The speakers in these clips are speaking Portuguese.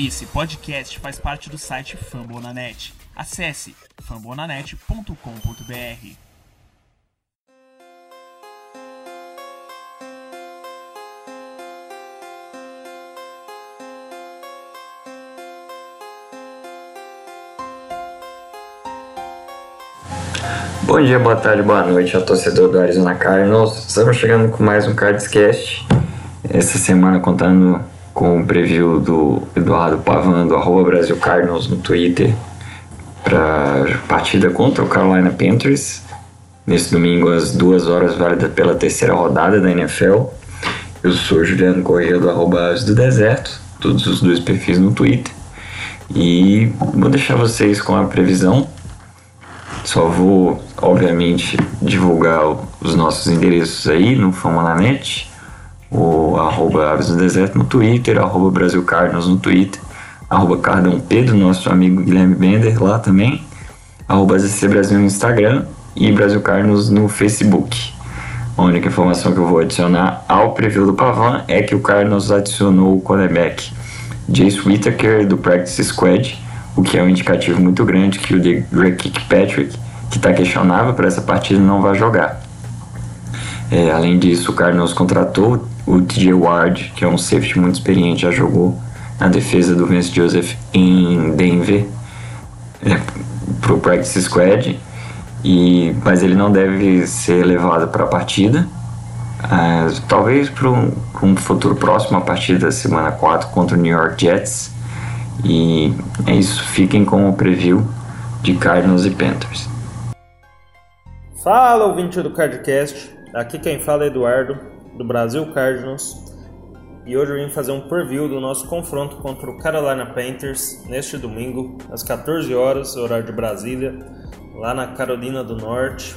Esse podcast faz parte do site Fambonanet. Acesse fambonanet.com.br. Bom dia, boa tarde, boa noite ao torcedor do Arizona Cardinals. Estamos chegando com mais um Cardscast. Essa semana contando com o preview do Eduardo Pavan, do arroba Brasil Cardinals no Twitter, para partida contra o Carolina Panthers, nesse domingo às duas horas, válida pela terceira rodada da NFL. Eu sou Juliano Corrêa, do arroba do Deserto, todos os dois perfis no Twitter. E vou deixar vocês com a previsão. Só vou, obviamente, divulgar os nossos endereços aí no Fama na Net o arroba Aves do Deserto no Twitter, arroba Brasil Cardinals no Twitter, arroba Cardão Pedro, nosso amigo Guilherme Bender lá também, arroba ZC Brasil no Instagram e Brasil Cardinals no Facebook. A única informação que eu vou adicionar ao preview do Pavan é que o Cardinals adicionou o cornerback Jace Whittaker do Practice Squad, o que é um indicativo muito grande que o Greg Kirkpatrick, que está questionável para essa partida, não vai jogar. É, além disso, o Cardinals contratou o TJ Ward, que é um safety muito experiente, já jogou na defesa do Vince Joseph em Denver é, para o practice squad, e, mas ele não deve ser levado para a partida. É, talvez para um, um, futuro próximo, a partir da semana 4 contra o New York Jets. E é isso, fiquem com o preview de Cardinals e Panthers. Fala, ouvinte do Cardcast. Aqui quem fala é Eduardo do Brasil Cardinals e hoje eu vim fazer um preview do nosso confronto contra o Carolina Panthers neste domingo às 14 horas, horário de Brasília, lá na Carolina do Norte.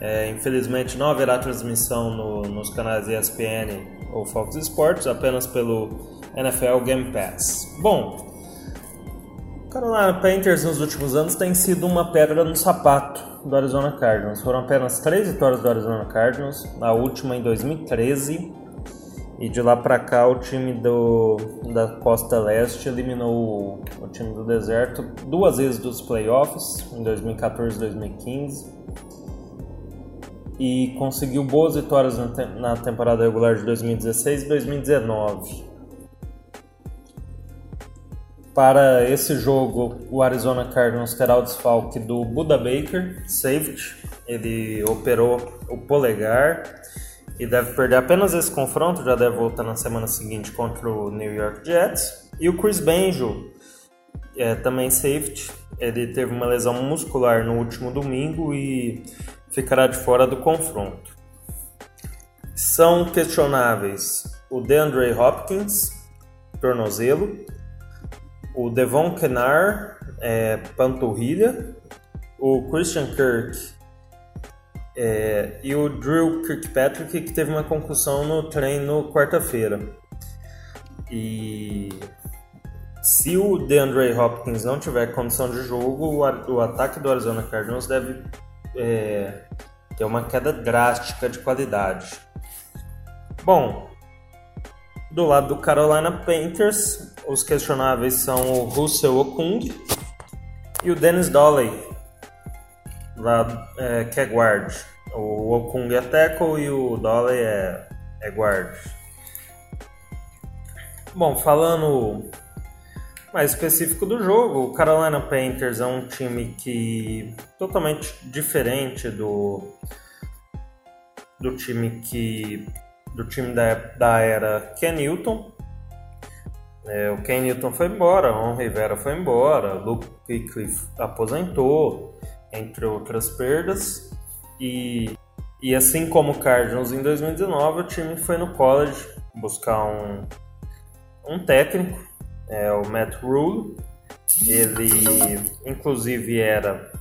É, infelizmente não haverá transmissão no, nos canais ESPN ou Fox Sports, apenas pelo NFL Game Pass. Bom, Carolina Panthers nos últimos anos tem sido uma pedra no sapato do Arizona Cardinals. Foram apenas três vitórias do Arizona Cardinals, a última em 2013. E de lá para cá o time do, da Costa Leste eliminou o, o time do Deserto duas vezes dos playoffs, em 2014 e 2015. E conseguiu boas vitórias na, te na temporada regular de 2016 e 2019. Para esse jogo, o Arizona Cardinals terá o desfalque do Buda Baker, safety. Ele operou o polegar e deve perder apenas esse confronto, já deve voltar na semana seguinte contra o New York Jets. E o Chris Benjo, é, também safety, ele teve uma lesão muscular no último domingo e ficará de fora do confronto. São questionáveis o DeAndre Hopkins, tornozelo, o Devon Kenar, é, panturrilha, o Christian Kirk é, e o Drew Kirkpatrick, que teve uma concussão no treino quarta-feira. E se o DeAndre Hopkins não tiver condição de jogo, o, ataque do Arizona Cardinals deve é, ter uma queda drástica de qualidade. Bom, do lado do Carolina Panthers, os questionáveis são o Russell Okung e o Dennis Dolly, lá, é, que é guard. O Okung é tackle e o Dolly é, é guard. Bom, falando mais específico do jogo, o Carolina Panthers é um time que totalmente diferente do do time que do time da, da era Ken Newton. É, o Ken Newton foi embora, Ron Rivera foi embora, Luke Kuechly aposentou, entre outras perdas. E, e assim como o Cardinals em 2019, o time foi no college buscar um, um técnico, é, o Matt Rule. Ele, inclusive, era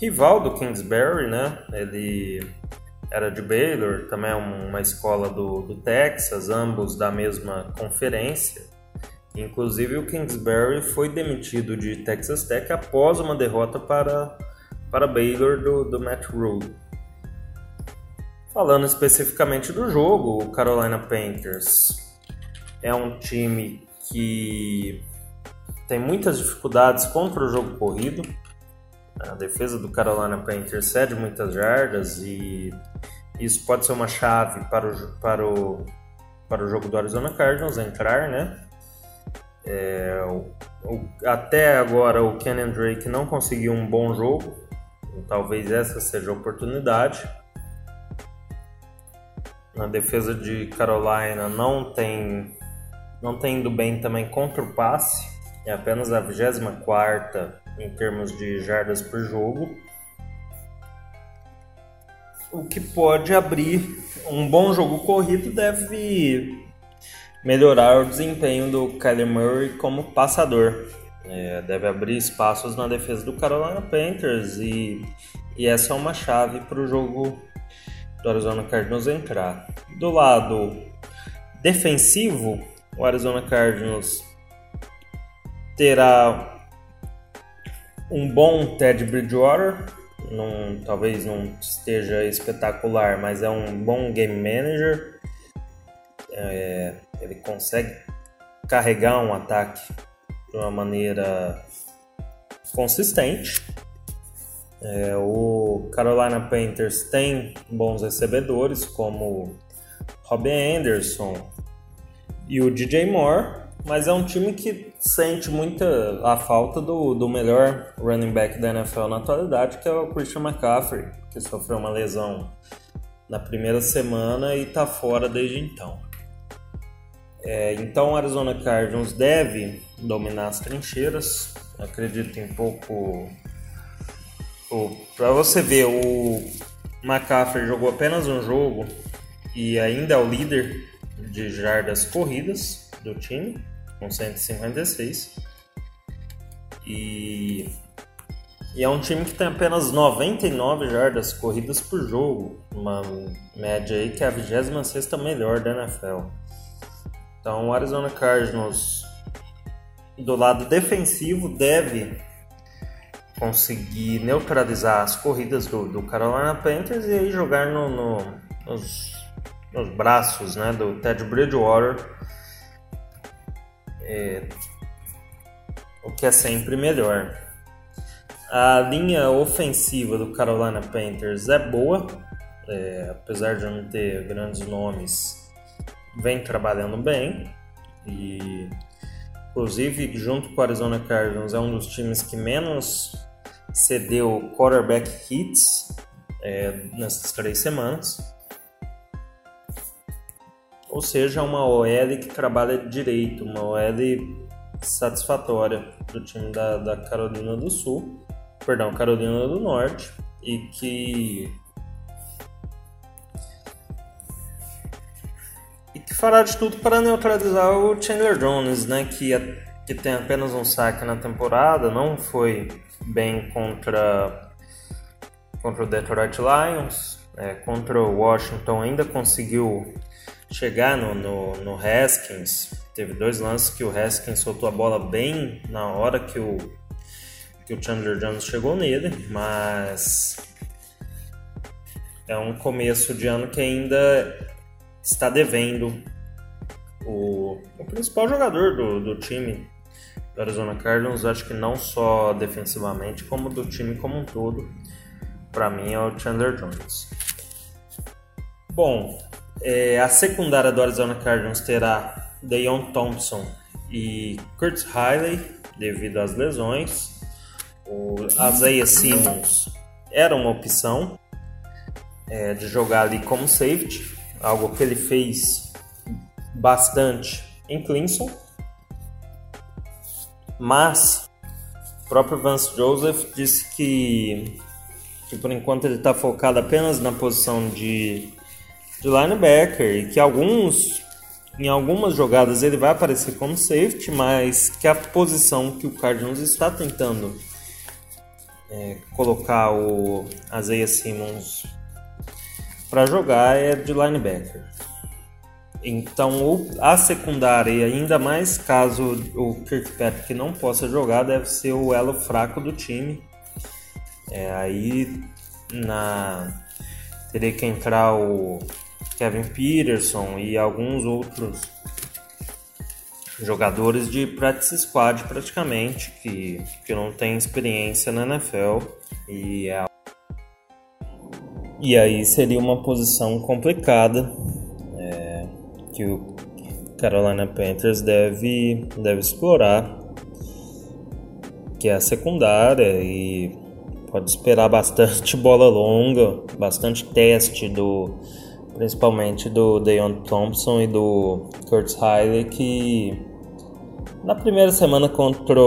rival do Kingsbury, né? Ele era de Baylor, também é uma escola do, do Texas, ambos da mesma conferência. Inclusive o Kingsbury foi demitido de Texas Tech após uma derrota para, para Baylor do, do Matt Rule. Falando especificamente do jogo, o Carolina Panthers é um time que tem muitas dificuldades contra o jogo corrido. A defesa do Carolina Panthers cede muitas jardas e isso pode ser uma chave para o, para o, para o jogo do Arizona Cardinals entrar, né? É, o, o, até agora o Kenyon Drake não conseguiu um bom jogo, talvez essa seja a oportunidade. Na defesa de Carolina não tem não tem indo bem também contra o passe, é apenas a 24 em termos de jardas por jogo. O que pode abrir um bom jogo corrido deve melhorar o desempenho do Kyler Murray como passador. É, deve abrir espaços na defesa do Carolina Panthers e, e essa é uma chave para o jogo do Arizona Cardinals entrar. Do lado defensivo, o Arizona Cardinals terá um bom Ted Bridgewater, não, talvez não esteja espetacular, mas é um bom game manager. É, ele consegue carregar um ataque de uma maneira consistente. É, o Carolina Panthers tem bons recebedores como Robin Anderson e o DJ Moore, mas é um time que sente muita a falta do, do melhor running back da NFL na atualidade, que é o Christian McCaffrey, que sofreu uma lesão na primeira semana e está fora desde então. É, então o Arizona Cardinals deve dominar as trincheiras. Acredito em pouco. Para você ver, o McCaffrey jogou apenas um jogo e ainda é o líder de jardas corridas do time com 156. E, e é um time que tem apenas 99 jardas corridas por jogo, uma média aí que é a 26 melhor da NFL. Então o Arizona Cardinals do lado defensivo deve conseguir neutralizar as corridas do, do Carolina Panthers e aí jogar no, no, nos, nos braços né, do Ted Bridgewater é, o que é sempre melhor. A linha ofensiva do Carolina Panthers é boa, é, apesar de não ter grandes nomes, vem trabalhando bem e inclusive junto com o Arizona Cardinals é um dos times que menos cedeu quarterback hits é, nessas três semanas ou seja, uma OL que trabalha direito, uma OL satisfatória do time da, da Carolina do Sul, perdão, Carolina do Norte, e que e que fará de tudo para neutralizar o Chandler Jones, né, que, que tem apenas um saque na temporada, não foi bem contra contra o Detroit Lions, é, contra o Washington ainda conseguiu chegar no, no, no Haskins. Teve dois lances que o Haskins soltou a bola bem na hora que o, que o Chandler Jones chegou nele, mas é um começo de ano que ainda está devendo o, o principal jogador do, do time do Arizona Cardinals, acho que não só defensivamente, como do time como um todo. Para mim é o Chandler Jones. Bom, é, a secundária do Arizona Cardinals terá Deion Thompson e Kurt Riley, devido às lesões. O Isaiah Simmons era uma opção é, de jogar ali como safety, algo que ele fez bastante em Clemson. Mas o próprio Vance Joseph disse que, que por enquanto ele está focado apenas na posição de de linebacker e que alguns em algumas jogadas ele vai aparecer como safety, mas que a posição que o Cardinals está tentando é, colocar o Isaiah Simmons para jogar é de linebacker. Então a secundária, ainda mais caso o Kirkpatrick não possa jogar, deve ser o elo fraco do time. É, aí na teria que entrar o Kevin Peterson e alguns outros jogadores de practice squad praticamente, que, que não tem experiência na NFL e é... E aí seria uma posição complicada é, que o Carolina Panthers deve, deve explorar, que é a secundária e pode esperar bastante bola longa, bastante teste do principalmente do Deion Thompson e do Curtis Riley que na primeira semana contra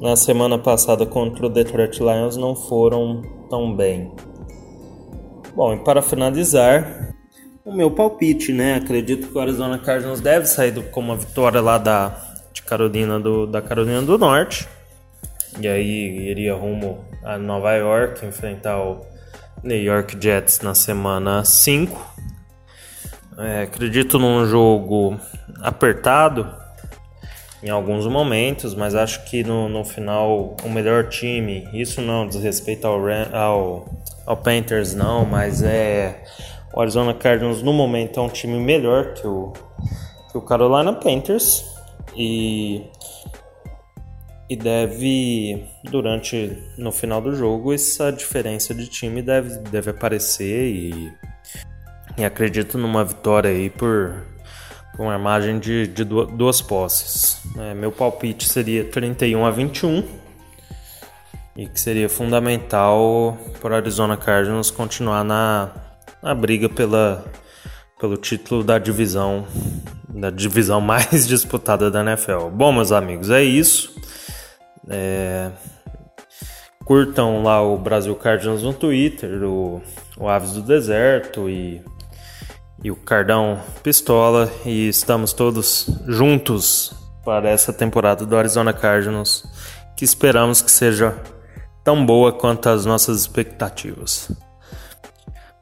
na semana passada contra o Detroit Lions não foram tão bem. Bom, e para finalizar, o meu palpite, né? Acredito que o Arizona Cardinals deve sair com uma vitória lá da de Carolina do, da Carolina do Norte. E aí iria rumo a Nova York enfrentar o New York Jets na semana 5. É, acredito num jogo apertado em alguns momentos, mas acho que no, no final o melhor time, isso não diz respeito ao, ao, ao Panthers não, mas é o Arizona Cardinals no momento é um time melhor que o, que o Carolina Panthers e, e deve durante no final do jogo essa diferença de time deve, deve aparecer e e acredito numa vitória aí por, uma margem de, de duas posses. É, meu palpite seria 31 a 21 e que seria fundamental para o Arizona Cardinals continuar na, na briga pela, pelo título da divisão da divisão mais disputada da NFL. Bom, meus amigos, é isso. É... Curtam lá o Brasil Cardinals no Twitter, o, o Aves do Deserto e e o Cardão Pistola e estamos todos juntos para essa temporada do Arizona Cardinals, que esperamos que seja tão boa quanto as nossas expectativas.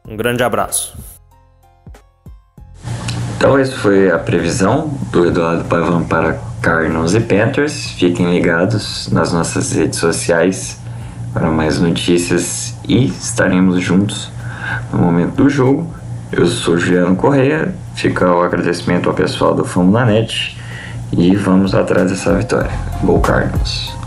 Um grande abraço. Então, isso foi a previsão do Eduardo Pavan para Cardinals e Panthers. Fiquem ligados nas nossas redes sociais para mais notícias e estaremos juntos no momento do jogo eu sou Juliano Correia, fica o agradecimento ao pessoal do Famo na Net e vamos atrás dessa vitória. Gol Cardinals.